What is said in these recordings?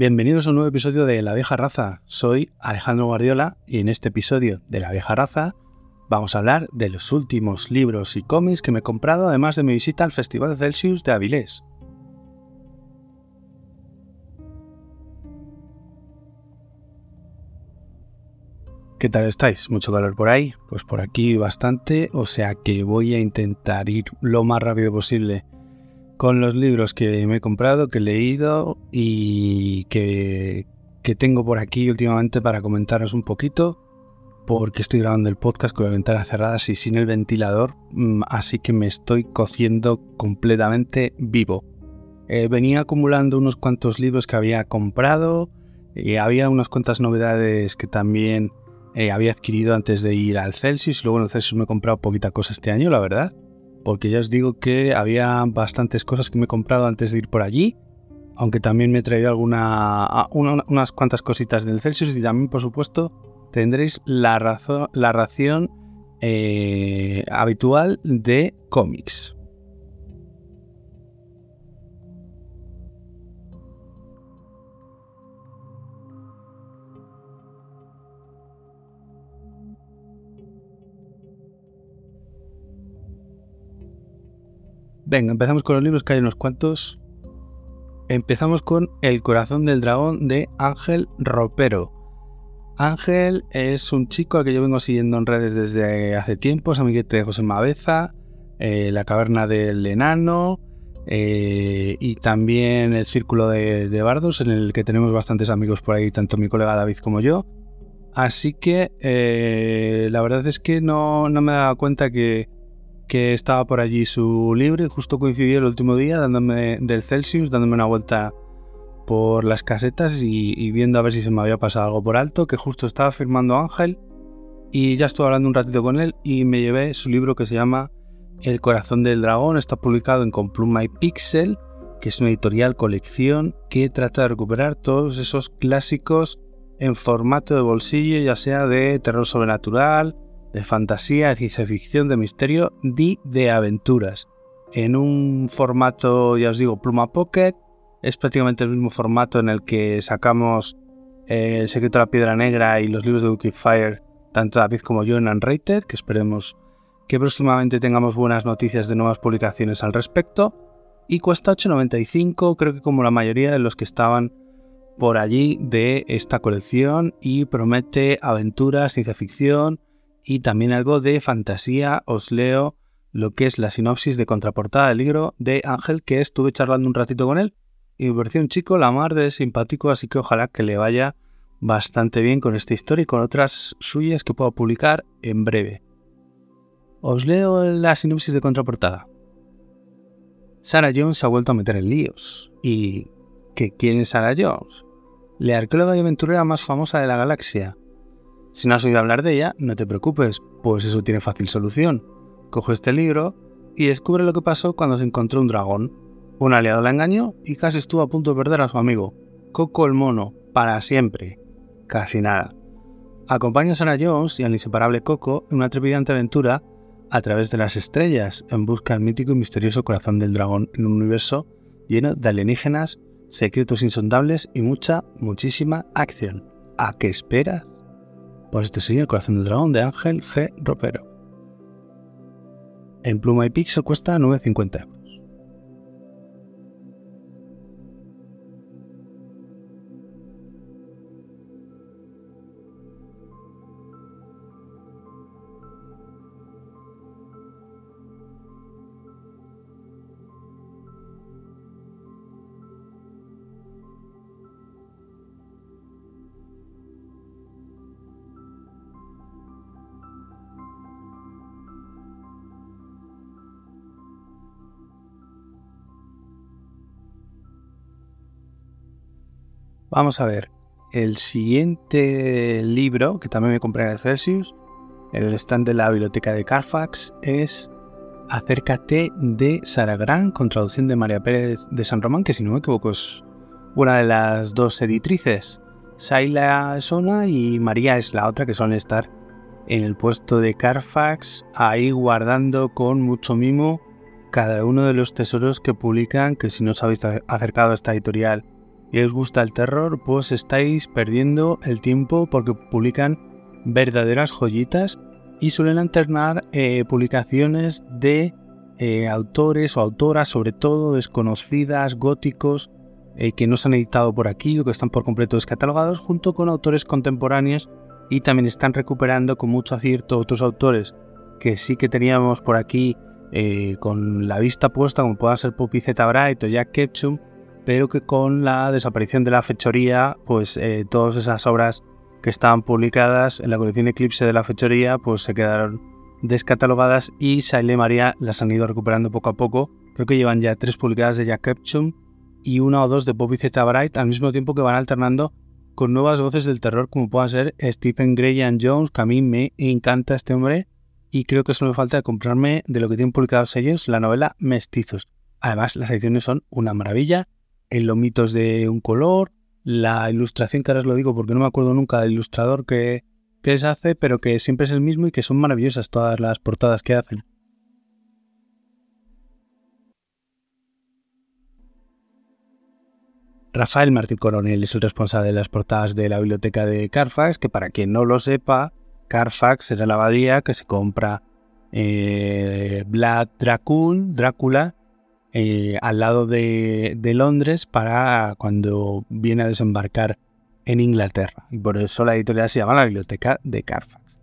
Bienvenidos a un nuevo episodio de La Vieja Raza. Soy Alejandro Guardiola y en este episodio de La Vieja Raza vamos a hablar de los últimos libros y cómics que me he comprado además de mi visita al Festival Celsius de Avilés. ¿Qué tal estáis? ¿Mucho calor por ahí? Pues por aquí bastante, o sea que voy a intentar ir lo más rápido posible con los libros que me he comprado, que he leído y que, tengo por aquí últimamente para comentaros un poquito, porque estoy grabando el podcast con las ventanas cerradas y sin el ventilador, mm, así que me estoy cociendo completamente vivo. Eh, venía acumulando unos cuantos libros que había comprado, y había unas cuantas novedades que también eh, había adquirido antes de ir al Celsius. Luego en el Celsius me he comprado poquita cosa este año, la verdad. Porque ya os digo que había bastantes cosas que me he comprado antes de ir por allí. Aunque también me he traído alguna, unas cuantas cositas del Celsius. Y también, por supuesto, tendréis la, la ración eh, habitual de cómics. Venga, empezamos con los libros, que hay unos cuantos. Empezamos con El corazón del dragón de Ángel Ropero. Ángel es un chico al que yo vengo siguiendo en redes desde hace tiempo, es amiguete de José Mabeza, eh, La caverna del enano eh, y también el círculo de, bardos en el que tenemos bastantes amigos por ahí, tanto mi colega David como yo. Así que eh, la verdad es que no, no me he dado cuenta que, que estaba por allí su libro y justo coincidió el último día dándome del Celsius, dándome una vuelta por las casetas y, viendo a ver si se me había pasado algo por alto, que justo estaba firmando Ángel y ya estuve hablando un ratito con él y me llevé su libro que se llama El corazón del dragón, está publicado en Compluma y Pixel, que es una editorial colección que trata de recuperar todos esos clásicos en formato de bolsillo, ya sea de terror sobrenatural, de fantasía, de ciencia ficción, de misterio y de aventuras. En un formato, ya os digo, pluma pocket. Es prácticamente el mismo formato en el que sacamos eh, El secreto de la piedra negra y los libros de Wikifire, tanto David como yo en Unrated, que esperemos que próximamente tengamos buenas noticias de nuevas publicaciones al respecto. Y cuesta 8,95, creo que como la mayoría de los que estaban por allí de esta colección y promete aventuras, ciencia ficción, y también algo de fantasía. Os leo lo que es la sinopsis de contraportada del libro de Ángel, que estuve charlando un ratito con él y me pareció un chico la mar de simpático, así que ojalá que le vaya bastante bien con esta historia y con otras suyas que puedo publicar en breve. Os leo la sinopsis de contraportada. Sarah Jones se ha vuelto a meter en líos. ¿Y qué quién es Sarah Jones? La arqueóloga y aventurera más famosa de la galaxia, si no has oído hablar de ella, no te preocupes, pues eso tiene fácil solución. Coge este libro y descubre lo que pasó cuando se encontró un dragón. Un aliado la engañó y casi estuvo a punto de perder a su amigo, Coco el mono, para siempre. Casi nada. Acompaña a Sarah Jones y al inseparable Coco en una trepidante aventura a través de las estrellas en busca del mítico y misterioso corazón del dragón en un universo lleno de alienígenas, secretos insondables y mucha, muchísima acción. ¿A qué esperas? Pues este sería El corazón del dragón de Ángel G. Ropero. En pluma y pixel cuesta 9.50 Vamos a ver. El siguiente libro, que también me compré en el Celsius, en el stand de la biblioteca de Carfax, es Acércate de Sara Gran, con traducción de María Pérez de San Román, que si no me equivoco es una de las dos editrices. Saila es una y María es la otra, que suelen estar en el puesto de Carfax, ahí guardando con mucho mimo cada uno de los tesoros que publican, que si no os habéis acercado a esta editorial y os gusta el terror, pues estáis perdiendo el tiempo porque publican verdaderas joyitas y suelen alternar eh, publicaciones de eh, autores o autoras, sobre todo desconocidas, góticos, eh, que no se han editado por aquí o que están por completo descatalogados, junto con autores contemporáneos y también están recuperando con mucho acierto otros autores que sí que teníamos por aquí con la vista puesta, como puedan ser Poppy Z. Bright o Jack Ketchum, pero que con la desaparición de la fechoría, pues todas esas obras que estaban publicadas en la colección Eclipse de la fechoría, pues se quedaron descatalogadas y Saile María las han ido recuperando poco a poco. Creo que llevan ya tres publicadas de Jack Ketchum y una o dos de Bobby Z. Bright, al mismo tiempo que van alternando con nuevas voces del terror como puedan ser Stephen Gray and Jones, que a mí me encanta este hombre y creo que solo me falta comprarme de lo que tienen publicados ellos la novela Mestizos. Además, las ediciones son una maravilla, en lomitos de un color, la ilustración, que ahora os lo digo porque no me acuerdo nunca del ilustrador que, que se hace, pero que siempre es el mismo y que son maravillosas todas las portadas que hacen. Rafael Martín Coronel es el responsable de las portadas de la biblioteca de Carfax, que para quien no lo sepa, Carfax era la abadía que se compra eh, Vlad Drácula eh, al lado de, Londres para cuando viene a desembarcar en Inglaterra. Y por eso la editorial se llama la Biblioteca de Carfax.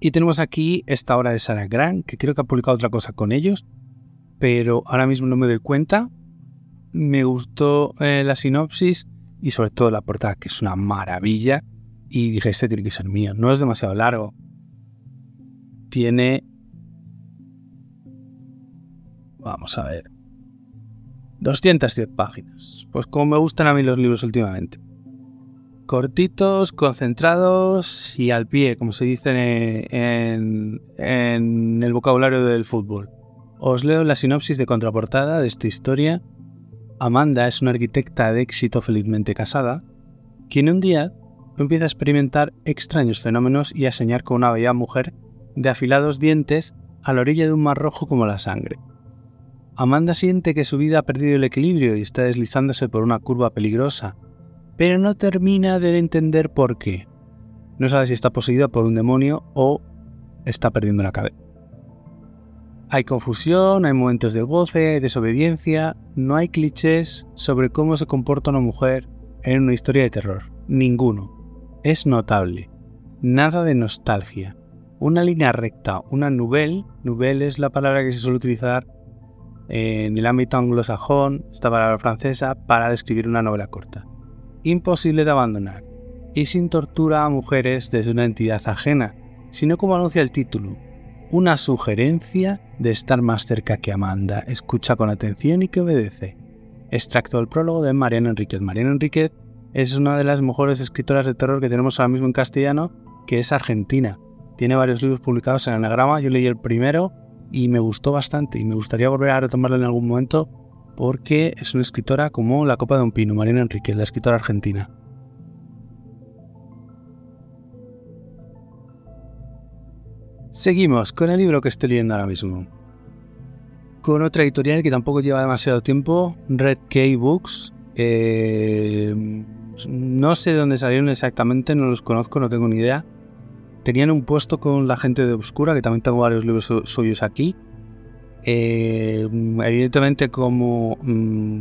Y tenemos aquí esta obra de Sarah Grant, que creo que ha publicado otra cosa con ellos, pero ahora mismo no me doy cuenta. Me gustó eh, la sinopsis y sobre todo la portada, que es una maravilla. Y dije, este tiene que ser mío. No es demasiado largo. Tiene Vamos a ver. 210 páginas. Pues como me gustan a mí los libros últimamente. Cortitos, concentrados y al pie, como se dice en, en el vocabulario del fútbol. Os leo la sinopsis de contraportada de esta historia. Amanda es una arquitecta de éxito felizmente casada, quien un día empieza a experimentar extraños fenómenos y a soñar con una bella mujer de afilados dientes a la orilla de un mar rojo como la sangre. Amanda siente que su vida ha perdido el equilibrio y está deslizándose por una curva peligrosa, pero no termina de entender por qué. No sabe si está poseída por un demonio o está perdiendo la cabeza. Hay confusión, hay momentos de goce, hay desobediencia, no hay clichés sobre cómo se comporta una mujer en una historia de terror. Ninguno. Es notable. Nada de nostalgia. Una línea recta, una nouvelle, nouvelle es la palabra que se suele utilizar en el ámbito anglosajón, esta palabra francesa, para describir una novela corta. Imposible de abandonar, y sin tortura a mujeres desde una entidad ajena, sino como anuncia el título, una sugerencia de estar más cerca que Amanda, escucha con atención y que obedece. Extracto del prólogo de Mariana Enríquez. Mariana Enríquez es una de las mejores escritoras de terror que tenemos ahora mismo en castellano, que es argentina. Tiene varios libros publicados en Anagrama, yo leí el primero y me gustó bastante y me gustaría volver a retomarla en algún momento porque es una escritora como la copa de un pino, Mariana Enrique, la escritora argentina. Seguimos con el libro que estoy leyendo ahora mismo. Con otra editorial que tampoco lleva demasiado tiempo, Red K Books. Eh, no sé de dónde salieron exactamente, no los conozco, no tengo ni idea tenían un puesto con la gente de Obscura, que también tengo varios libros suyos aquí. Eh, evidentemente, como mm,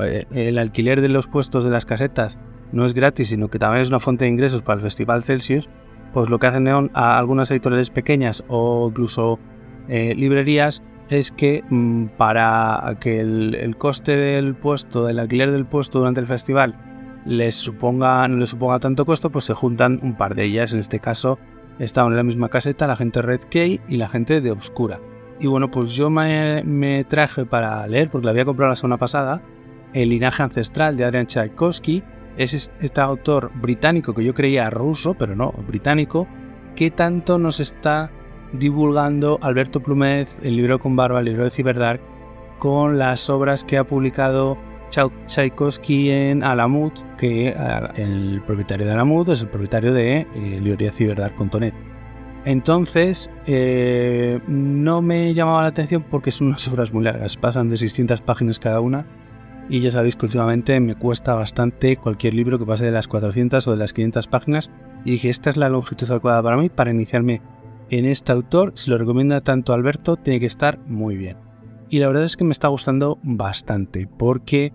eh, el alquiler de los puestos de las casetas no es gratis, sino que también es una fuente de ingresos para el Festival Celsius, pues lo que hacen a algunas editoriales pequeñas o incluso eh, librerías es que mm, para que el, coste del puesto, del alquiler del puesto durante el festival les suponga, no les suponga tanto costo, pues se juntan un par de ellas. En este caso estaban en la misma caseta la gente Red Key y la gente de Obscura. Y bueno, pues yo me, traje para leer, porque la había comprado la semana pasada, El linaje ancestral de Adrian Tchaikovsky. Es este autor británico que yo creía ruso, pero no, británico, que tanto nos está divulgando Alberto Plumez, el libro con barba, el libro de Ciberdark, con las obras que ha publicado Tchaikovsky en Alamut, que eh, el propietario de Alamut es el propietario de eh. Entonces, eh, no me llamaba la atención porque son unas obras muy largas, pasan de 600 páginas cada una y ya sabéis que últimamente me cuesta bastante cualquier libro que pase de las 400 o de las 500 páginas y dije, esta es la longitud adecuada para mí para iniciarme en este autor. Si lo recomienda tanto Alberto, tiene que estar muy bien. Y la verdad es que me está gustando bastante porque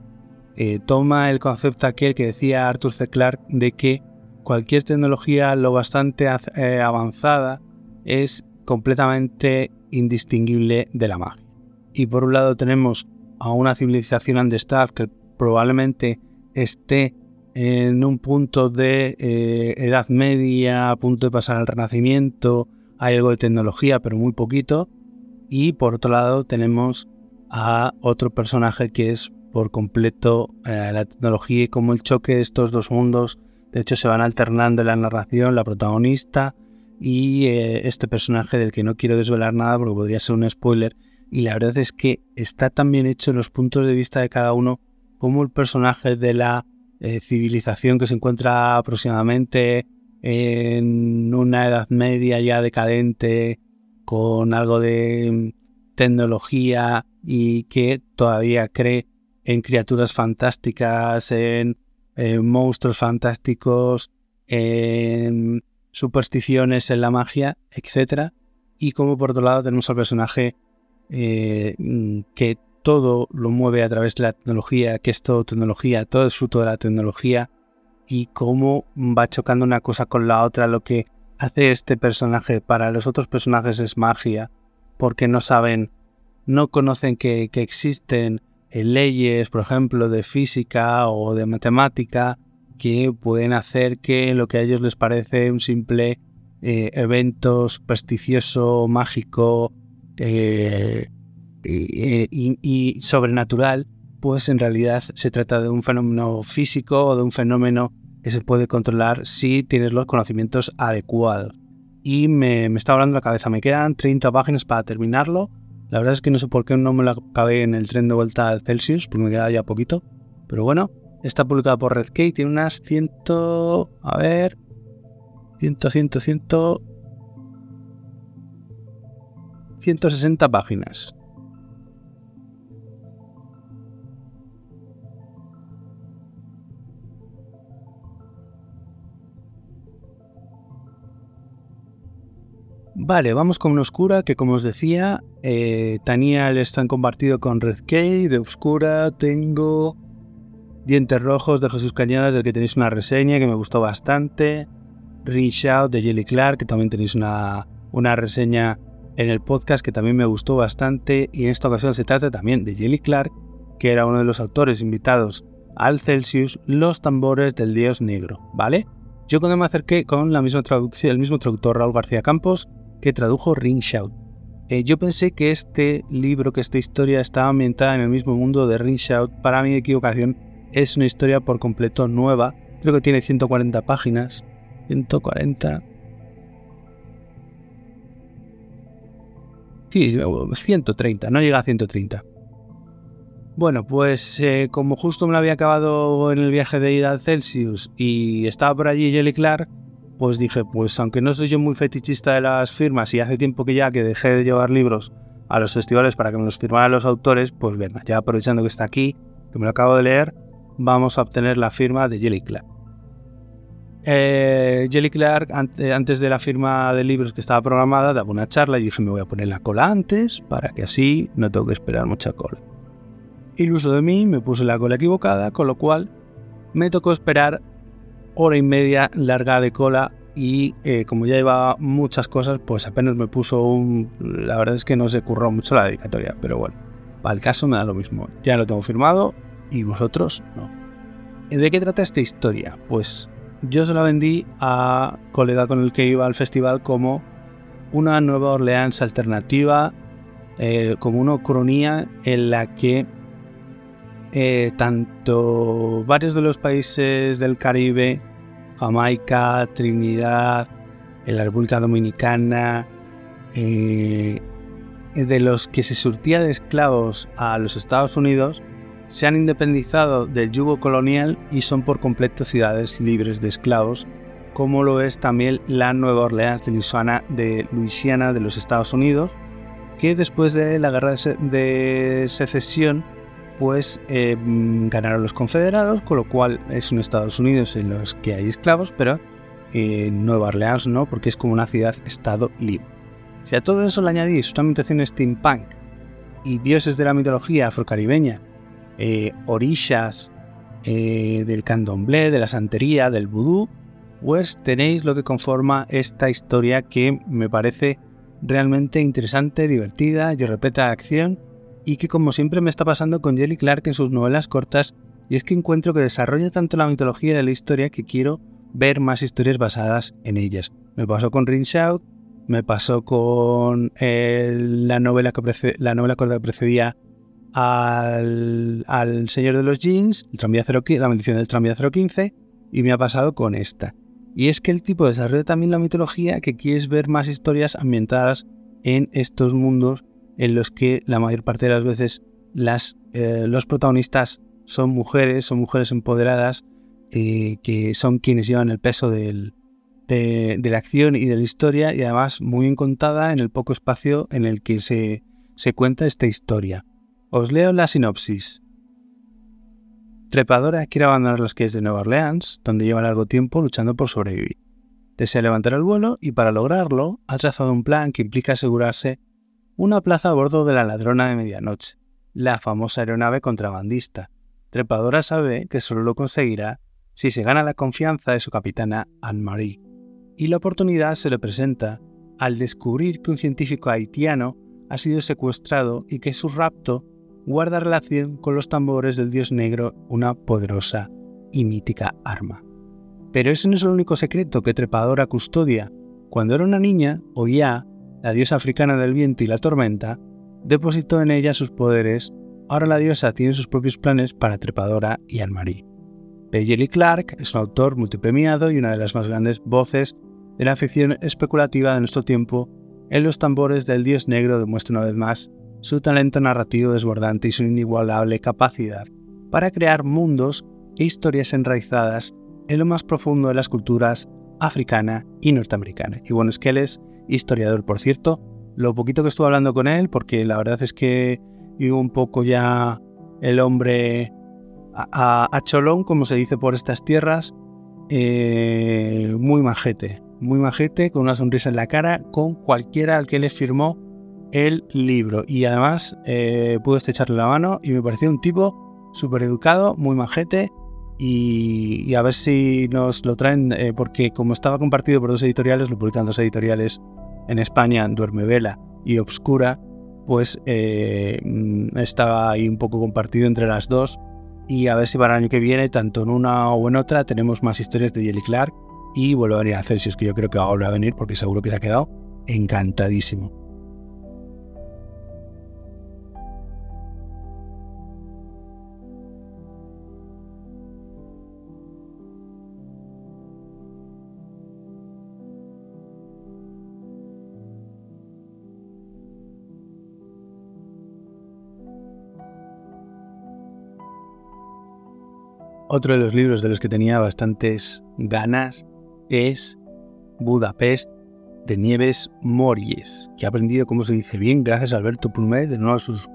eh, toma el concepto aquel que decía Arthur C. Clarke de que cualquier tecnología lo bastante eh, avanzada es completamente indistinguible de la magia. Y por un lado tenemos a una civilización Andestar que probablemente esté en un punto de eh, edad media, a punto de pasar al renacimiento, hay algo de tecnología, pero muy poquito. Y por otro lado tenemos a otro personaje que es por completo eh, la tecnología y como el choque de estos dos mundos, de hecho se van alternando en la narración, la protagonista y eh, este personaje del que no quiero desvelar nada porque podría ser un spoiler, y la verdad es que está tan bien hecho los puntos de vista de cada uno como el personaje de la eh, civilización que se encuentra aproximadamente en una edad media ya decadente con algo de tecnología y que todavía cree en criaturas fantásticas, en, monstruos fantásticos, en supersticiones en la magia, etc. Y como por otro lado tenemos al personaje eh, mm, que todo lo mueve a través de la tecnología, que es todo tecnología, todo es fruto de la tecnología y cómo va chocando una cosa con la otra. Lo que hace este personaje para los otros personajes es magia, porque no saben, no conocen que, existen eh, leyes, por ejemplo, de física o de matemática que pueden hacer que lo que a ellos les parece un simple eh, evento supersticioso, mágico, eh, y, sobrenatural, pues en realidad se trata de un fenómeno físico o de un fenómeno que se puede controlar si tienes los conocimientos adecuados. Y me, me está hablando la cabeza, me quedan 30 páginas para terminarlo. La verdad es que no sé por qué no me lo acabé en el tren de vuelta al Celsius, porque me queda ya poquito. Pero bueno, está publicada por Red tiene unas 100... A ver... 100, 100, 100... 160 páginas. Vale, vamos con oscura que como os decía, eh, Taniel está compartido con Red de oscura tengo Dientes Rojos de Jesús Cañadas, del que tenéis una reseña que me gustó bastante, Reach Out de Jelly Clark, que también tenéis una, una reseña en el podcast que también me gustó bastante. Y en esta ocasión se trata también de Jelly Clark, que era uno de los autores invitados al Celsius, Los tambores del dios negro, ¿vale? Yo cuando me acerqué con la misma traducción, el mismo traductor Raúl García Campos, que tradujo Ring Shout. Eh, yo pensé que este libro, que esta historia estaba ambientada en el mismo mundo de Ring Shout. Para mi equivocación, es una historia por completo nueva. Creo que tiene 140 páginas. 140. Sí, 130, no llega a 130. Bueno, pues eh, como justo me lo había acabado en el viaje de ida al Celsius y estaba por allí Jelly Clark, pues dije, pues aunque no soy yo muy fetichista de las firmas y hace tiempo que ya que dejé de llevar libros a los festivales para que me los firmaran los autores, pues venga, ya aprovechando que está aquí, que me lo acabo de leer, vamos a obtener la firma de Jelly Clark. Eh, Jelly Clark, antes de la firma de libros que estaba programada, daba una charla y dije, me voy a poner la cola antes para que así no tengo que esperar mucha cola. Iluso de mí, me puse la cola equivocada, con lo cual me tocó esperar hora y media larga de cola y eh, como ya llevaba muchas cosas, pues apenas me puso un... La verdad es que no se curró mucho la dedicatoria, pero bueno, para el caso me da lo mismo. Ya lo tengo firmado y vosotros no. ¿De qué trata esta historia? Pues yo se la vendí a colega con el que iba al festival como una Nueva Orleans alternativa, eh, como una cronía en la que eh, tanto varios de los países del Caribe, Jamaica, Trinidad, la República Dominicana, eh, de los que se surtía de esclavos a los Estados Unidos, se han independizado del yugo colonial y son por completo ciudades libres de esclavos, como lo es también la Nueva Orleans de Luisiana de, Luisiana de los Estados Unidos, que después de la guerra de secesión pues eh, ganaron los confederados, con lo cual es un Estados Unidos en los que hay esclavos, pero en Nueva Orleans no, porque es como una ciudad-estado libre. Si a todo eso le añadís una ambientación steampunk y dioses de la mitología afrocaribeña, eh, orillas eh, del candomblé, de la santería, del vudú, pues tenéis lo que conforma esta historia que me parece realmente interesante, divertida y repleta de acción y que como siempre me está pasando con Jelly Clark en sus novelas cortas y es que encuentro que desarrolla tanto la mitología de la historia que quiero ver más historias basadas en ellas. Me pasó con Ring Shout, me pasó con la, novela que la novela corta que precedía al, Señor de los Jeans, el tranvía 0, la maldición del tranvía 015, y me ha pasado con esta. Y es que el tipo desarrolla también la mitología que quieres ver más historias ambientadas en estos mundos en los que la mayor parte de las veces las, eh, los protagonistas son mujeres, son mujeres empoderadas, eh, que son quienes llevan el peso de, la acción y de la historia y además muy bien en el poco espacio en el que se, se cuenta esta historia. Os leo la sinopsis. Trepadora quiere abandonar las calles de Nueva Orleans, donde lleva largo tiempo luchando por sobrevivir. Desea levantar el vuelo y para lograrlo ha trazado un plan que implica asegurarse una plaza a bordo de la ladrona de medianoche, la famosa aeronave contrabandista. Trepadora sabe que solo lo conseguirá si se gana la confianza de su capitana Anne-Marie. Y la oportunidad se le presenta al descubrir que un científico haitiano ha sido secuestrado y que su rapto guarda relación con los tambores del dios negro, una poderosa y mítica arma. Pero ese no es el único secreto que Trepadora custodia. Cuando era una niña, Oya, la diosa africana del viento y la tormenta, depositó en ella sus poderes. Ahora la diosa tiene sus propios planes para Trepadora y Anne-Marie. P. Clark es un autor multipremiado y una de las más grandes voces de la ficción especulativa de nuestro tiempo. En los tambores del dios negro demuestra una vez más su talento narrativo desbordante y su inigualable capacidad para crear mundos e historias enraizadas en lo más profundo de las culturas africana y norteamericana. Y bueno, es que él es historiador, por cierto. Lo poquito que estuve hablando con él, porque la verdad es que iba un poco ya el hombre a, cholón, como se dice por estas tierras, eh, muy majete, muy majete, con una sonrisa en la cara, con cualquiera al que le firmó el libro. Y además eh, pude estrecharle la mano y me pareció un tipo súper educado, muy majete. Y, a ver si nos lo traen, eh, porque como estaba compartido por dos editoriales, lo publican dos editoriales en España, Duerme Vela y Obscura, pues eh, mm, estaba ahí un poco compartido entre las dos. Y a ver si para el año que viene, tanto en una o en otra, tenemos más historias de Jelly Clark y vuelvo a venir a hacer, si es que yo creo que va a volver a venir, porque seguro que se ha quedado encantadísimo. Otro de los libros de los que tenía bastantes ganas es Budapest de Nieves Mories, que ha aprendido cómo se dice bien gracias a Alberto Plumet de nuevo a sus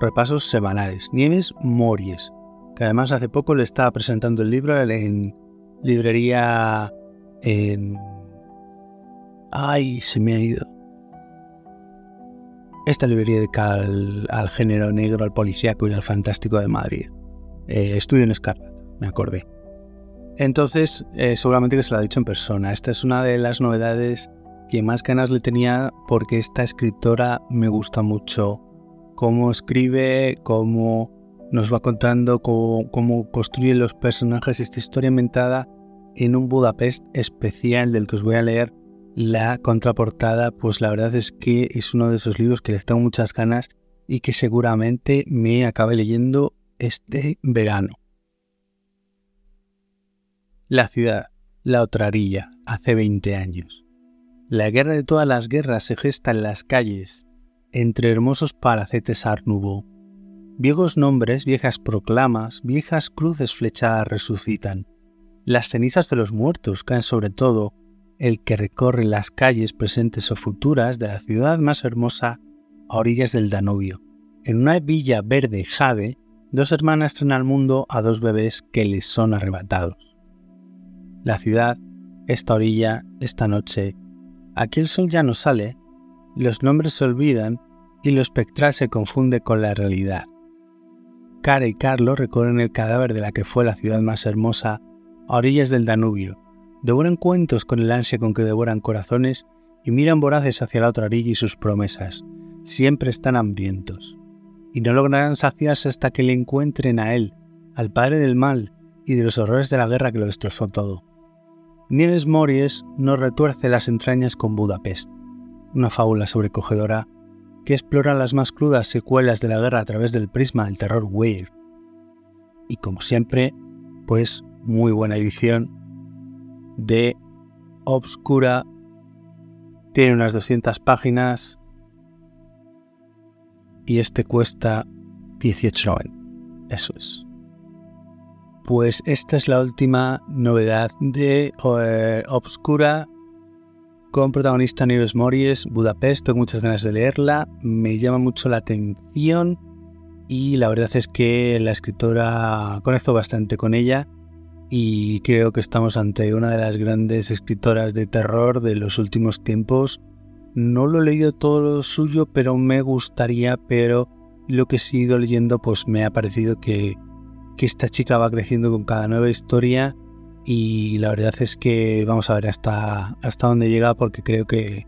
repasos semanales. Nieves Mories, que además hace poco le estaba presentando el libro en librería en... Ay, se me ha ido. Esta librería de al, género negro, al policíaco y al fantástico de Madrid. Eh, estudio en Escarlata me acordé. Entonces, eh, seguramente que se lo ha dicho en persona. Esta es una de las novedades que más ganas le tenía porque esta escritora me gusta mucho cómo escribe, cómo nos va contando, cómo, cómo construye los personajes. Esta historia inventada en un Budapest especial del que os voy a leer la contraportada, pues la verdad es que es uno de esos libros que les tengo muchas ganas y que seguramente me acabe leyendo este verano. La ciudad, la otrarilla, hace 20 años. La guerra de todas las guerras se gesta en las calles, entre hermosos palacetes Art Viejos nombres, viejas proclamas, viejas cruces flechadas resucitan. Las cenizas de los muertos caen sobre todo el que recorre las calles presentes o futuras de la ciudad más hermosa a orillas del Danubio. En una villa verde jade dos hermanas traen al mundo a dos bebés que les son arrebatados. La ciudad, esta orilla, esta noche, aquí el sol ya no sale, los nombres se olvidan y lo espectral se confunde con la realidad. Cara y Carlos recorren el cadáver de la que fue la ciudad más hermosa a orillas del Danubio, devoran cuentos con el ansia con que devoran corazones y miran voraces hacia la otra orilla y sus promesas. Siempre están hambrientos. Y no lograrán saciarse hasta que le encuentren a él, al padre del mal y de los horrores de la guerra que lo destrozó todo. Nieves Mories nos retuerce las entrañas con Budapest, una fábula sobrecogedora que explora las más crudas secuelas de la guerra a través del prisma del terror weird. Y como siempre, pues muy buena edición de Obscura tiene unas 200 páginas y este cuesta 18.90. Eso es. Pues esta es la última novedad de eh, Obscura con protagonista Nieves Mories, Budapest. Tengo muchas ganas de leerla, me llama mucho la atención y la verdad es que la escritora conecto bastante con ella y creo que estamos ante una de las grandes escritoras de terror de los últimos tiempos. No lo he leído todo lo suyo, pero me gustaría, pero lo que he ido leyendo pues me ha parecido que, que esta chica va creciendo con cada nueva historia y la verdad es que vamos a ver hasta, hasta dónde llega porque creo que,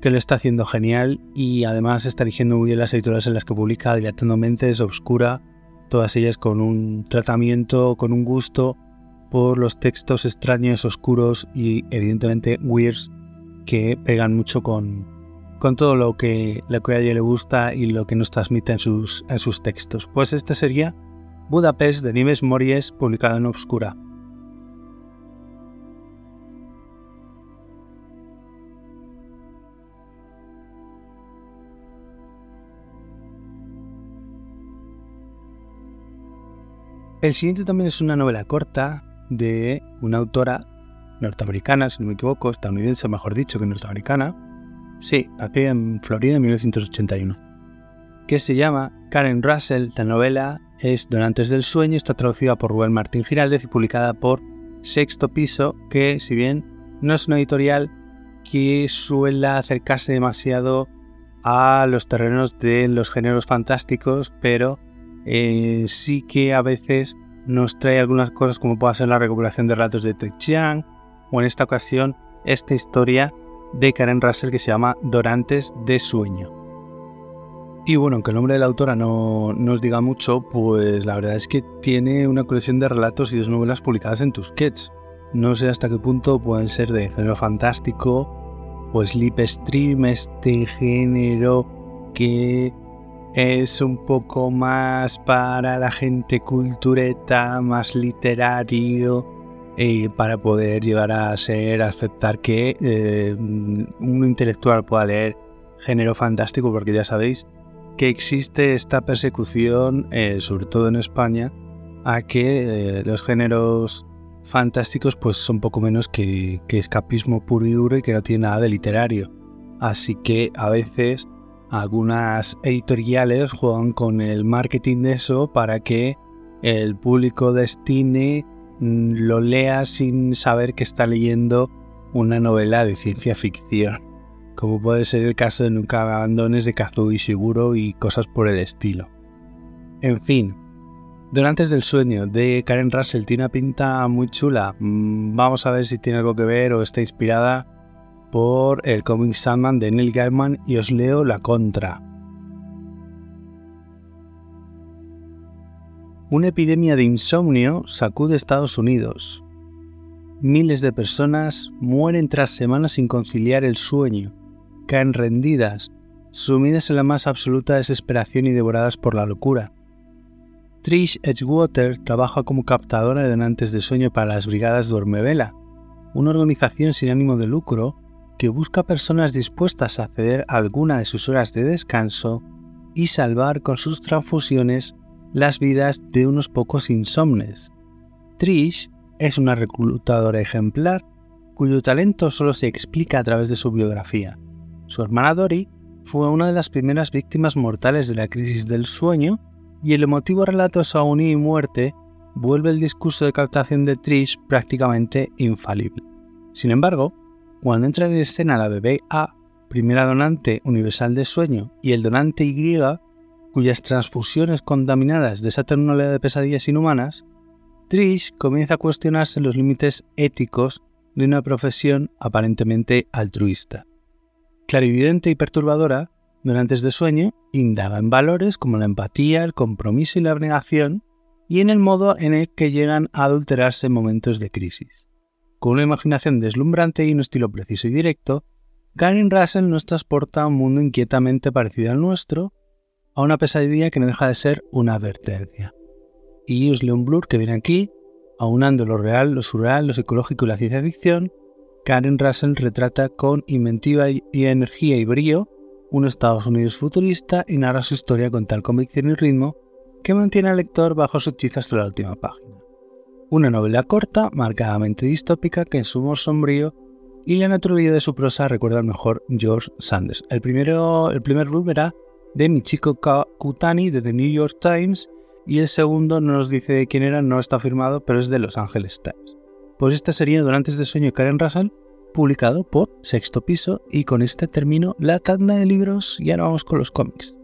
que lo está haciendo genial y además está eligiendo muy bien las editoras en las que publica, Dilatando Mentes, Obscura, todas ellas con un tratamiento, con un gusto por los textos extraños, oscuros y evidentemente weirds que pegan mucho con, con todo lo que, lo que a ella le gusta y lo que nos transmite en sus, en sus textos. Pues este sería Budapest de Nimes Mories, publicado en Obscura. El siguiente también es una novela corta de una autora norteamericana, si no me equivoco, estadounidense, mejor dicho, que norteamericana. Sí, aquí en Florida en 1981. Que se llama Karen Russell. La novela es Donantes del Sueño, está traducida por Rubén Martín Giraldez y publicada por Sexto Piso, que si bien no es una editorial que suele acercarse demasiado a los terrenos de los géneros fantásticos, pero eh, sí que a veces nos trae algunas cosas como puede ser la recuperación de relatos de Ted Chiang o en esta ocasión esta historia de Karen Russell que se llama Dorantes de Sueño. Y bueno, aunque el nombre de la autora no nos diga mucho, pues la verdad es que tiene una colección de relatos y dos novelas publicadas en Tusquets. No sé hasta qué punto pueden ser de género fantástico, pues Stream, este género que es un poco más para la gente cultureta, más literario, para poder llegar a ser, aceptar que eh, un intelectual pueda leer género fantástico, porque ya sabéis que existe esta persecución, eh, sobre todo en España, a que eh, los géneros fantásticos pues son poco menos que, que escapismo puro y duro y que no tiene nada de literario. Así que a veces algunas editoriales juegan con el marketing de eso para que el público destine mm, lo lea sin saber que está leyendo una novela de ciencia ficción, como puede ser el caso de Nunca abandones de Kazuo Ishiguro y cosas por el estilo. En fin, Donantes del sueño de Karen Russell tiene una pinta muy chula. Mm, vamos a ver si tiene algo que ver o está inspirada por el cómic Sandman de Neil Gaiman y os leo la contra. Una epidemia de insomnio sacude Estados Unidos. Miles de personas mueren tras semanas sin conciliar el sueño, caen rendidas, sumidas en la más absoluta desesperación y devoradas por la locura. Trish Edgewater trabaja como captadora de donantes de sueño para las Brigadas Duermevela, una organización sin ánimo de lucro que busca personas dispuestas a ceder alguna de sus horas de descanso y salvar con sus transfusiones las vidas de unos pocos insomnes. Trish es una reclutadora ejemplar cuyo talento solo se explica a través de su biografía. Su hermana Dory fue una de las primeras víctimas mortales de la crisis del sueño y el emotivo relato su agonía y muerte vuelve el discurso de captación de Trish prácticamente infalible. Sin embargo, cuando entra en escena la bebé A, primera donante universal de sueño, y el donante Y, cuyas transfusiones contaminadas desatan una oleada de pesadillas inhumanas, Trish comienza a cuestionarse los límites éticos de una profesión aparentemente altruista. Clarividente y perturbadora, Donantes de sueño indaga en valores como la empatía, el compromiso y la abnegación, y en el modo en el que llegan a adulterarse en momentos de crisis. Con una imaginación deslumbrante y un estilo preciso y directo, Karen Russell nos transporta a un mundo inquietamente parecido al nuestro, a una pesadilla que no deja de ser una advertencia. Y os leo un blur que viene aquí, aunando lo real, lo surreal, lo psicológico y la ciencia ficción, Karen Russell retrata con inventiva y energía y brío un Estados Unidos futurista y narra su historia con tal convicción y ritmo que mantiene al lector bajo su hechizo hasta la última página. Una novela corta, marcadamente distópica, que en su humor sombrío y la naturalidad de su prosa recuerda al mejor George Sanders. El, primero, el primer book era de Michiko Kutani de The New York Times y el segundo no nos dice de quién era, no está firmado, pero es de Los Angeles Times. Pues este sería Durante este sueño Karen Russell publicado por Sexto Piso y con este termino la tanda de libros y ahora vamos con los cómics.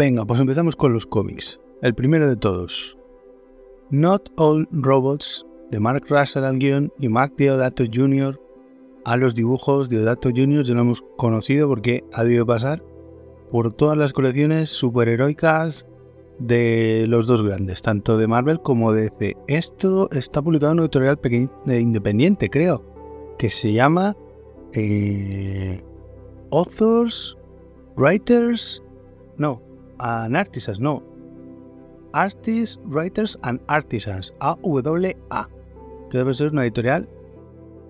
Venga, pues empezamos con los cómics. El primero de todos, Not All Robots de Mark Russell al guion y Mac Deodato Jr. a los dibujos. Deodato Jr. ya lo hemos conocido porque ha debido pasar por todas las colecciones superheroicas de los dos grandes, tanto de Marvel como de DC. Esto está publicado en un editorial de independiente, creo, que se llama eh, Authors, Writers, no, Anartistas, no, Artists, Writers and Artisans, AWA, que debe ser una editorial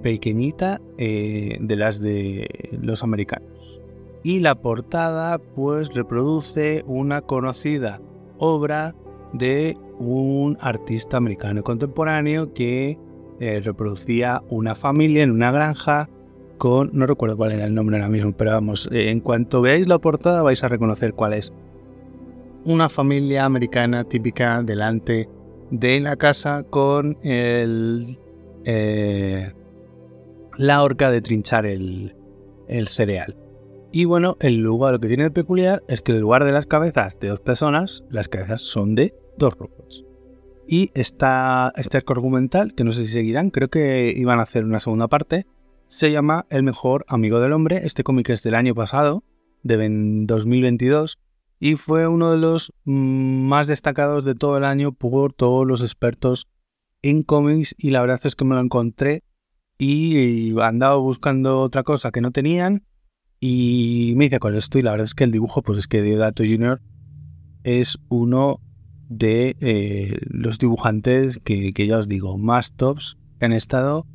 pequeñita eh, de las de los americanos. Y la portada pues reproduce una conocida obra de un artista americano contemporáneo que eh, reproducía una familia en una granja con, no recuerdo cuál era el nombre ahora mismo, pero vamos, eh, en cuanto veáis la portada vais a reconocer cuál es una familia americana típica delante de la casa con el, eh, la horca de trinchar el, cereal. Y bueno, el lugar lo que tiene de peculiar es que en lugar de las cabezas de dos personas, las cabezas son de dos robots. Y esta, este arco argumental, que no sé si seguirán, creo que iban a hacer una segunda parte, se llama El mejor amigo del hombre. Este cómic es del año pasado, de 2022, y fue uno de los mm, más destacados de todo el año por todos los expertos en cómics y la verdad es que me lo encontré y andaba buscando otra cosa que no tenían y me hice con esto y la verdad es que el dibujo pues es que Diodato Jr. es uno de eh, los dibujantes que, que ya os digo más tops que han estado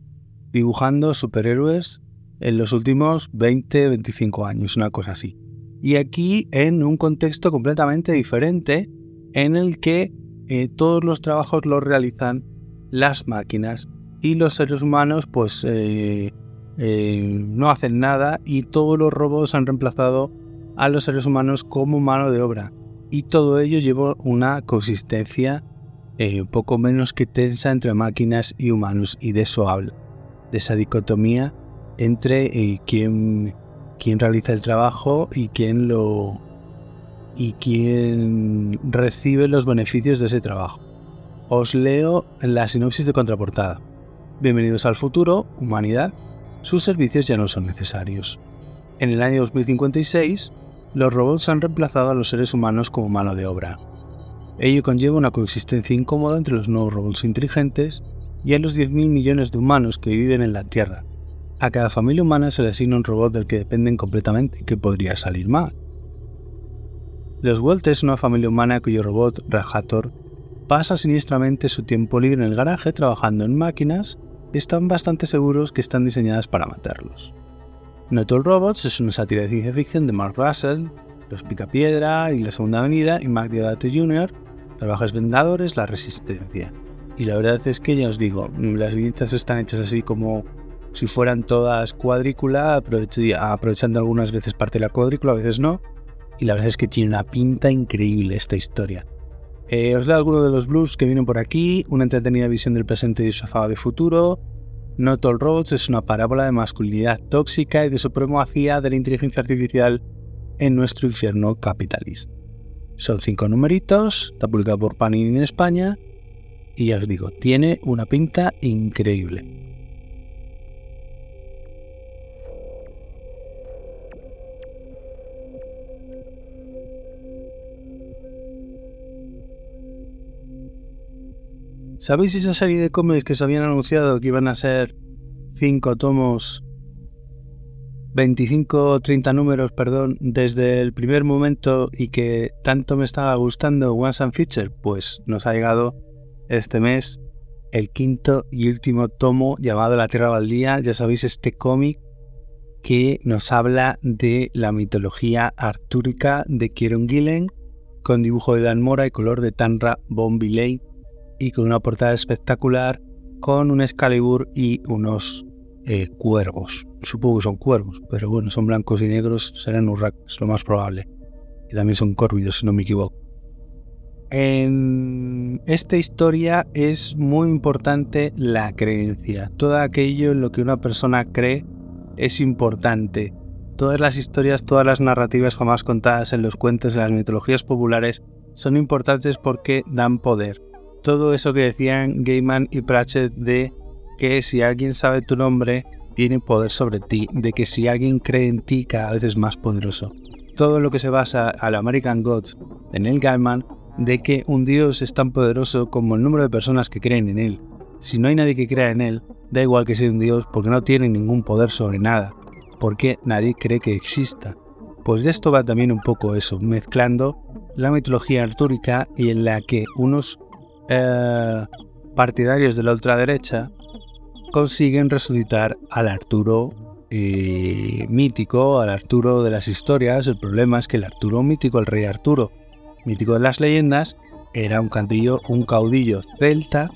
dibujando superhéroes en los últimos 20-25 años, una cosa así y aquí en un contexto completamente diferente en el que eh, todos los trabajos los realizan las máquinas y los seres humanos pues eh, eh, no hacen nada y todos los robots han reemplazado a los seres humanos como mano de obra. Y todo ello lleva una consistencia un poco menos que tensa entre máquinas y humanos y de eso habla, de esa dicotomía entre quien quién realiza el trabajo y quién lo y quién recibe los beneficios de ese trabajo. Os leo la sinopsis de contraportada. Bienvenidos al futuro, humanidad. Sus servicios ya no son necesarios. En el año 2056, los robots han reemplazado a los seres humanos como mano de obra. Ello conlleva una coexistencia incómoda entre los nuevos robots inteligentes y a los 10.000 millones de humanos que viven en la Tierra, a cada familia humana se le asigna un robot del que dependen completamente, que podría salir mal. Los Walt es una familia humana cuyo robot, Rajator, pasa siniestramente su tiempo libre en el garaje trabajando en máquinas y están bastante seguros que están diseñadas para matarlos. Not All Robots es una sátira de ciencia ficción de Mark Russell, Los Picapiedra y La Segunda Avenida y Mark Deodato Jr., Salvajes Vengadores, La Resistencia. Y la verdad es que ya os digo, las viñetas están hechas así como si fueran todas cuadrícula, aprovechando algunas veces parte de la cuadrícula, a veces no. Y la verdad es que tiene una pinta increíble esta historia. Eh, os leo algunos de los blues que vienen por aquí, una entretenida visión del presente y disfrazado de futuro. Not All Robots es una parábola de masculinidad tóxica y de supremacía de la inteligencia artificial en nuestro infierno capitalista. Son cinco numeritos, está publicado por Panini en España y ya os digo, tiene una pinta increíble. ¿Sabéis esa serie de cómics que se habían anunciado que iban a ser 5 tomos, 25 o 30 números, perdón, desde el primer momento y que tanto me estaba gustando Once and Future? Pues nos ha llegado este mes el quinto y último tomo llamado La Tierra Baldía. Ya sabéis, este cómic que nos habla de la mitología artúrica de Kieron Gillen, con dibujo de Dan Mora y color de Tanra Bombiley y con una portada espectacular con un Excalibur y unos eh, cuervos. Supongo que son cuervos, pero bueno, son blancos y negros, serán Urrak, es lo más probable. Y también son córvidos, si no me equivoco. En esta historia es muy importante la creencia. Todo aquello en lo que una persona cree es importante. Todas las historias, todas las narrativas jamás contadas en los cuentos, en las mitologías populares, son importantes porque dan poder todo eso que decían Gaiman y Pratchett de que si alguien sabe tu nombre, tiene poder sobre ti, de que si alguien cree en ti, cada vez es más poderoso. Todo lo que se basa al American Gods de Neil Gaiman, de que un dios es tan poderoso como el número de personas que creen en él. Si no hay nadie que crea en él, da igual que sea un dios porque no tiene ningún poder sobre nada, porque nadie cree que exista. Pues de esto va también un poco eso, mezclando la mitología artúrica y en la que unos eh, partidarios de la ultraderecha consiguen resucitar al Arturo eh, mítico, al Arturo de las historias. El problema es que el Arturo mítico, el rey Arturo, mítico de las leyendas, era un, cantillo, un caudillo celta,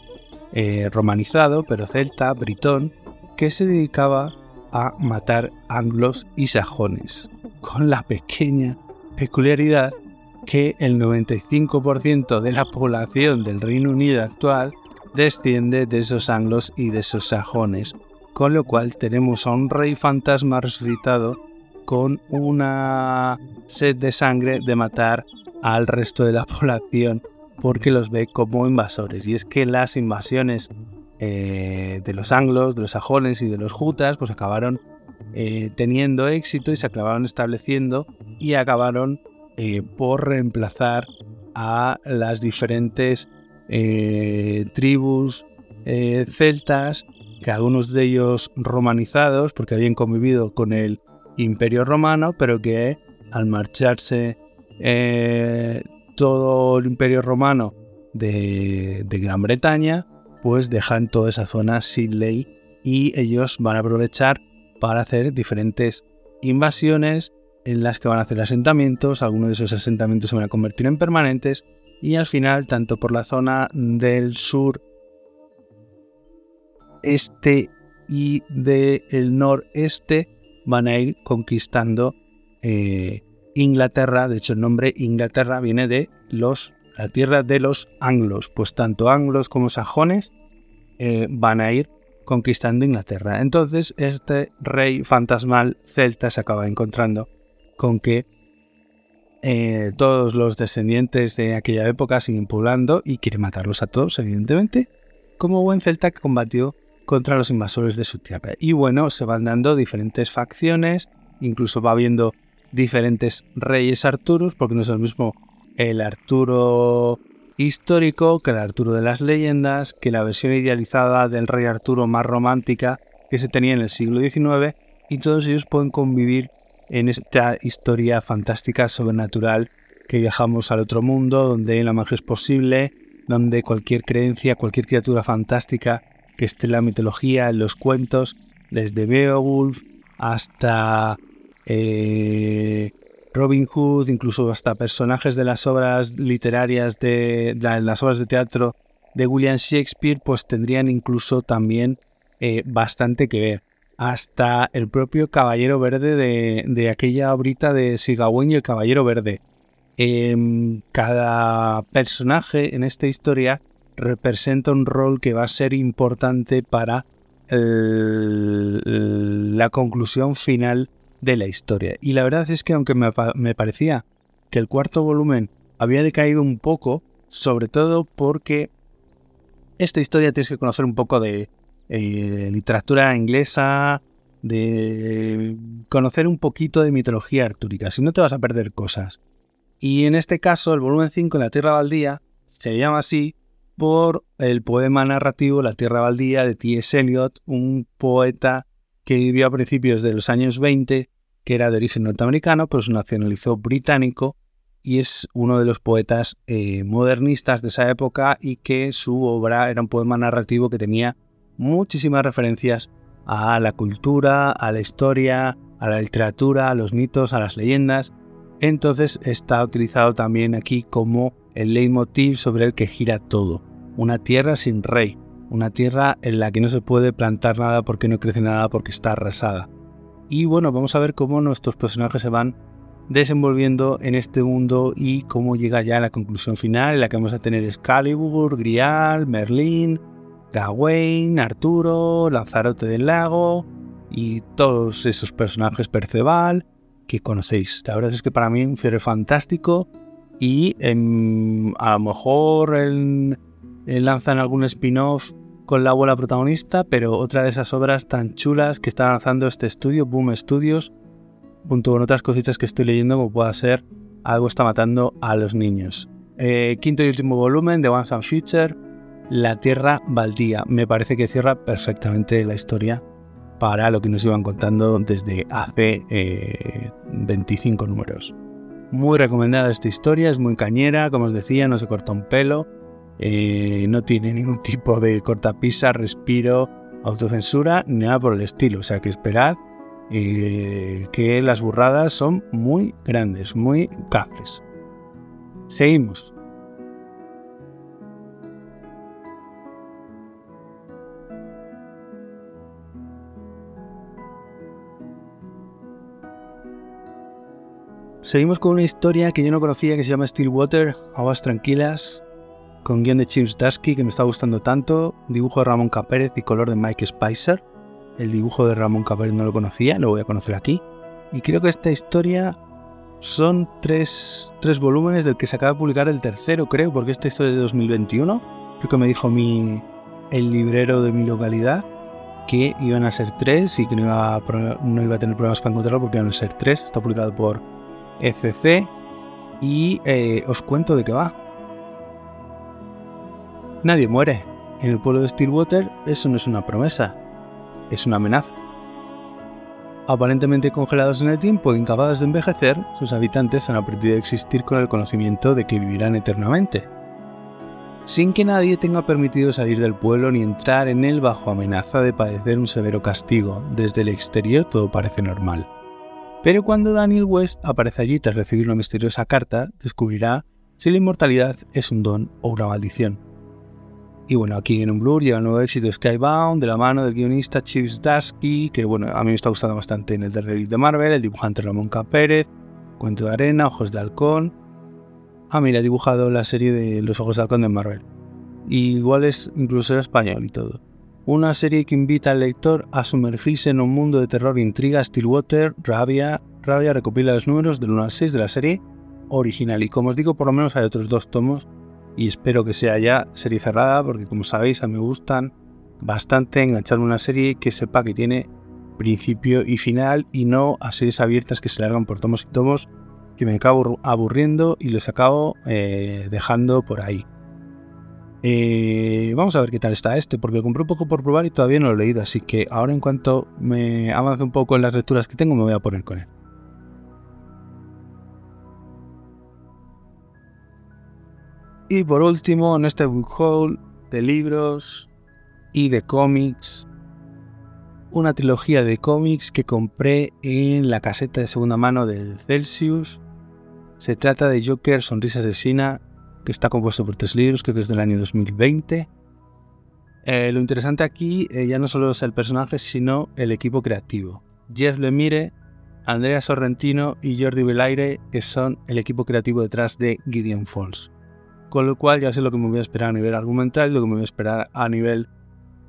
eh, romanizado, pero celta, britón, que se dedicaba a matar anglos y sajones, con la pequeña peculiaridad que el 95% de la población del Reino Unido actual desciende de esos anglos y de esos sajones, con lo cual tenemos a un rey fantasma resucitado con una sed de sangre de matar al resto de la población porque los ve como invasores. Y es que las invasiones eh, de los anglos, de los sajones y de los jutas, pues acabaron eh, teniendo éxito y se acabaron estableciendo y acabaron eh, por reemplazar a las diferentes eh, tribus eh, celtas, que algunos de ellos romanizados, porque habían convivido con el imperio romano, pero que al marcharse todo el imperio romano de, de Gran Bretaña, pues dejan toda esa zona sin ley y ellos van a aprovechar para hacer diferentes invasiones en las que van a hacer asentamientos, algunos de esos asentamientos se van a convertir en permanentes y al final, tanto por la zona del sur este y del noreste, van a ir conquistando eh, Inglaterra. De hecho, el nombre Inglaterra viene de los, la tierra de los anglos, pues tanto anglos como sajones eh, van a ir conquistando Inglaterra. Entonces, este rey fantasmal celta se acaba encontrando con que eh, todos los descendientes de aquella época siguen poblando y quiere matarlos a todos, evidentemente, como buen celta que combatió contra los invasores de su tierra. Y bueno, se van dando diferentes facciones, incluso va habiendo diferentes reyes Arturos, porque no es el mismo el Arturo histórico que el Arturo de las leyendas, que la versión idealizada del rey Arturo más romántica que se tenía en el siglo XIX, y todos ellos pueden convivir en esta historia fantástica sobrenatural que viajamos al otro mundo, donde la magia es posible, donde cualquier creencia, cualquier criatura fantástica que esté en la mitología, en los cuentos, desde Beowulf hasta eh, Robin Hood, incluso hasta personajes de las obras literarias de, las obras de teatro de William Shakespeare, pues tendrían incluso también eh, bastante que ver. Hasta el propio Caballero Verde de, aquella obrita de Sigawain y el Caballero Verde. Em, cada personaje en esta historia representa un rol que va a ser importante para la conclusión final de la historia. Y la verdad es que aunque me, parecía que el cuarto volumen había decaído un poco, sobre todo porque esta historia tienes que conocer un poco de eh, literatura inglesa, de conocer un poquito de mitología artúrica, si no te vas a perder cosas. Y en este caso, el volumen 5, La Tierra Baldía, se llama así por el poema narrativo La Tierra Baldía de T.S. Eliot, un poeta que vivió a principios de los años 20, que era de origen norteamericano, pero se nacionalizó británico y es uno de los poetas eh, modernistas de esa época y que su obra era un poema narrativo que tenía muchísimas referencias a la cultura, a la historia, a la literatura, a los mitos, a las leyendas. Entonces está utilizado también aquí como el leitmotiv sobre el que gira todo. Una tierra sin rey, una tierra en la que no se puede plantar nada porque no crece nada porque está arrasada. Y bueno, vamos a ver cómo nuestros personajes se van desenvolviendo en este mundo y cómo llega ya a la conclusión final en la que vamos a tener Excalibur, Grial, Merlín, Gawain, Arturo, Lanzarote del Lago y todos esos personajes Perceval que conocéis. La verdad es que para mí un cierre fantástico y em, a lo mejor lanzan algún spin-off con la abuela protagonista, pero otra de esas obras tan chulas que está lanzando este estudio, Boom Studios, junto con otras cositas que estoy leyendo, como pueda ser Algo está matando a los niños. Eh, quinto y último volumen de Once and Future, La Tierra Baldía. Me parece que cierra perfectamente la historia para lo que nos iban contando desde hace 25 eh, números. Muy recomendada esta historia, es muy cañera, como os decía, no se corta un pelo eh, no tiene ningún tipo de cortapisa, respiro, autocensura, ni nada por el estilo. O sea que esperad eh, que las burradas son muy grandes, muy cafres. Seguimos. Seguimos con una historia que yo no conocía que se llama Stillwater, Aguas Tranquilas, con guion de Chips Dasky que me está gustando tanto, dibujo de Ramón Capérez y color de Mike Spicer. El dibujo de Ramón Capérez no lo conocía, lo voy a conocer aquí. Y creo que esta historia son tres, tres volúmenes del que se acaba de publicar el tercero, creo, porque esta historia es de 2021. Creo que me dijo mi, el librero de mi localidad que iban a ser tres y que no iba no iba a tener problemas para encontrarlo porque iban a ser tres. Está publicado por FC y eh, os cuento de qué va. Nadie muere. En el pueblo de Stillwater eso no es una promesa, es una amenaza. Aparentemente congelados en el tiempo e incapaces de envejecer, sus habitantes han aprendido a existir con el conocimiento de que vivirán eternamente, sin que nadie tenga permitido salir del pueblo ni entrar en él bajo amenaza de padecer un severo castigo. Desde el exterior todo parece normal. Pero cuando Daniel West aparece allí tras recibir una misteriosa carta, descubrirá si la inmortalidad es un don o una maldición. Y bueno, aquí en un blur llega el nuevo éxito Skybound de la mano del guionista Chips Dasky, que bueno, a mí me está gustando bastante en el Daredevil de Marvel, el dibujante Ramón K. Cuento de Arena, Ojos de Halcón. Ah, mira, ha dibujado la serie de Los Ojos de Halcón de Marvel. Y igual es incluso era español y todo. Una serie que invita al lector a sumergirse en un mundo de terror e intriga, Stillwater, Rabia. Rabia recopila los números del 1 al 6 de la serie original. Y como os digo, por lo menos hay otros dos tomos y espero que sea ya serie cerrada porque como sabéis a mí me gustan bastante enganchar una serie que sepa que tiene principio y final y no a series abiertas que se largan por tomos y tomos que me acabo aburriendo y les acabo eh, dejando por ahí. Eh, vamos a ver qué tal está este, porque compré un poco por probar y todavía no lo he leído, así que ahora en cuanto me avance un poco en las lecturas que tengo me voy a poner con él. Y por último, en este book haul de libros y de cómics, una trilogía de cómics que compré en la caseta de segunda mano del Celsius. Se trata de Joker Sonrisa Asesina, está compuesto por tres libros, creo que es del año 2020. Eh, lo interesante aquí eh, ya no solo es el personaje, sino el equipo creativo. Jeff Lemire, Andrea Sorrentino y Jordi Belaire, que son el equipo creativo detrás de Gideon Falls. Con lo cual ya sé lo que me voy a esperar a nivel argumental, lo que me voy a esperar a nivel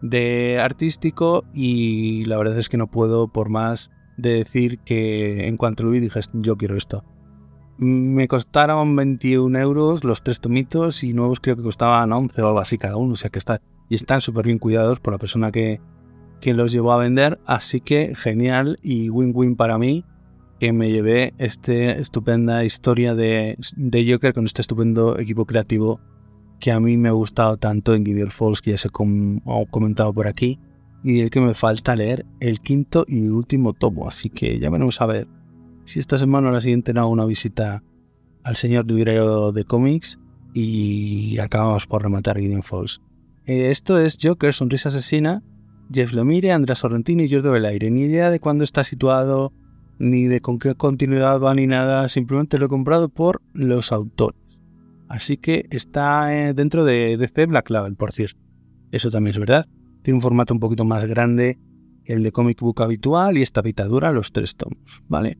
de artístico y la verdad es que no puedo por más de decir que en cuanto lo vi dije yo quiero esto. Me costaron 21 euros los tres tomitos y nuevos creo que costaban 11 o algo así cada uno, o sea que y están súper bien cuidados por la persona que, que los llevó a vender, así que genial y win-win para mí que me llevé esta estupenda historia de, de Joker con este estupendo equipo creativo que a mí me ha gustado tanto en Gideon Falls, que ya se ha comentado por aquí, y el que me falta leer el quinto y último tomo. Así que ya veremos a ver si esta semana o la siguiente hago una visita al señor librero de cómics y acabamos por rematar Gideon Falls. Eh, esto es Joker, Sonrisa Asesina, Jeff Lemire, Andrea Sorrentino y Jordi Belaire. Ni idea de cuándo está situado, ni de con qué continuidad va, ni nada. Simplemente lo he comprado por los autores. Así que está eh, dentro de DC Black Label, por cierto. Eso también es verdad. Tiene un formato un poquito más grande que el de comic book habitual y esta pitadura los tres tomos, ¿vale?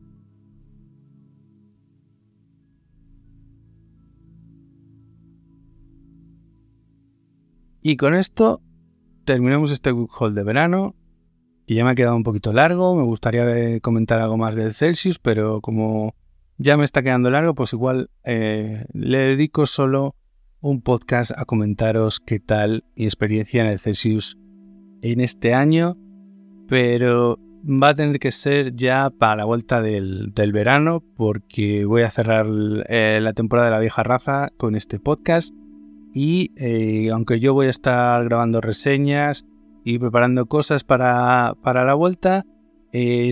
Y con esto terminamos este book haul de verano, que ya me ha quedado un poquito largo. Me gustaría eh, comentar algo más del Celsius, pero como ya me está quedando largo, pues igual eh, le dedico solo un podcast a comentaros qué tal mi experiencia en el Celsius en este año, pero va a tener que ser ya para la vuelta del, verano porque voy a cerrar eh, la temporada de la vieja raza con este podcast y eh, aunque yo voy a estar grabando reseñas y preparando cosas para, para la vuelta,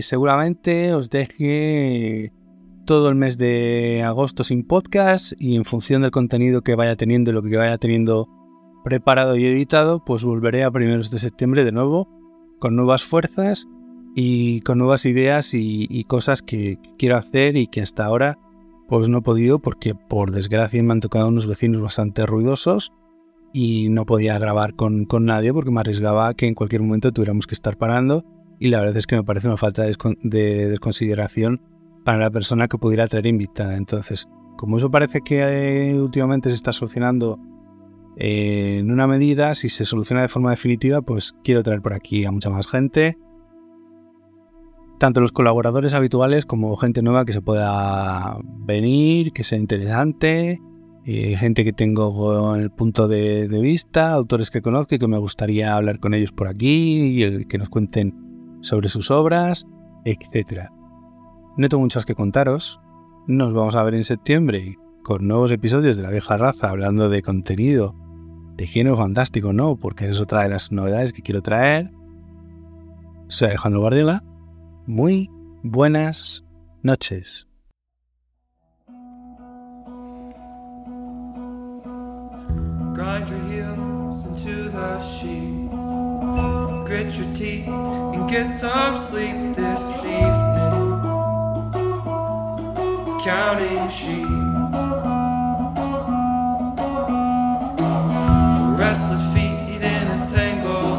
seguramente os deje todo el mes de agosto sin podcast y en función del contenido que vaya teniendo y lo que vaya teniendo preparado y editado, pues volveré a primeros de septiembre de nuevo con nuevas fuerzas y con nuevas ideas y, cosas que, quiero hacer y que hasta ahora pues no he podido porque por desgracia me han tocado unos vecinos bastante ruidosos y no podía grabar con, nadie porque me arriesgaba que en cualquier momento tuviéramos que estar parando y la verdad es que me parece una falta de desconsideración para la persona que pudiera traer invitada. Entonces, como eso parece que eh, últimamente se está solucionando eh, en una medida, si se soluciona de forma definitiva, pues quiero traer por aquí a mucha más gente. Tanto los colaboradores habituales como gente nueva que se pueda venir, que sea interesante, eh, gente que tengo en el punto de, vista, autores que conozco y que me gustaría hablar con ellos por aquí y que nos cuenten sobre sus obras, etcétera. No tengo muchas que contaros. Nos vamos a ver en septiembre con nuevos episodios de La Vieja Raza hablando de contenido de género fantástico, ¿no? Porque es otra de las novedades que quiero traer. Soy Alejandro Guardiola. Muy buenas noches. Grind your heels into the sheets. Grit your teeth and get some sleep this evening. counting sheep. Restless feet in a tangled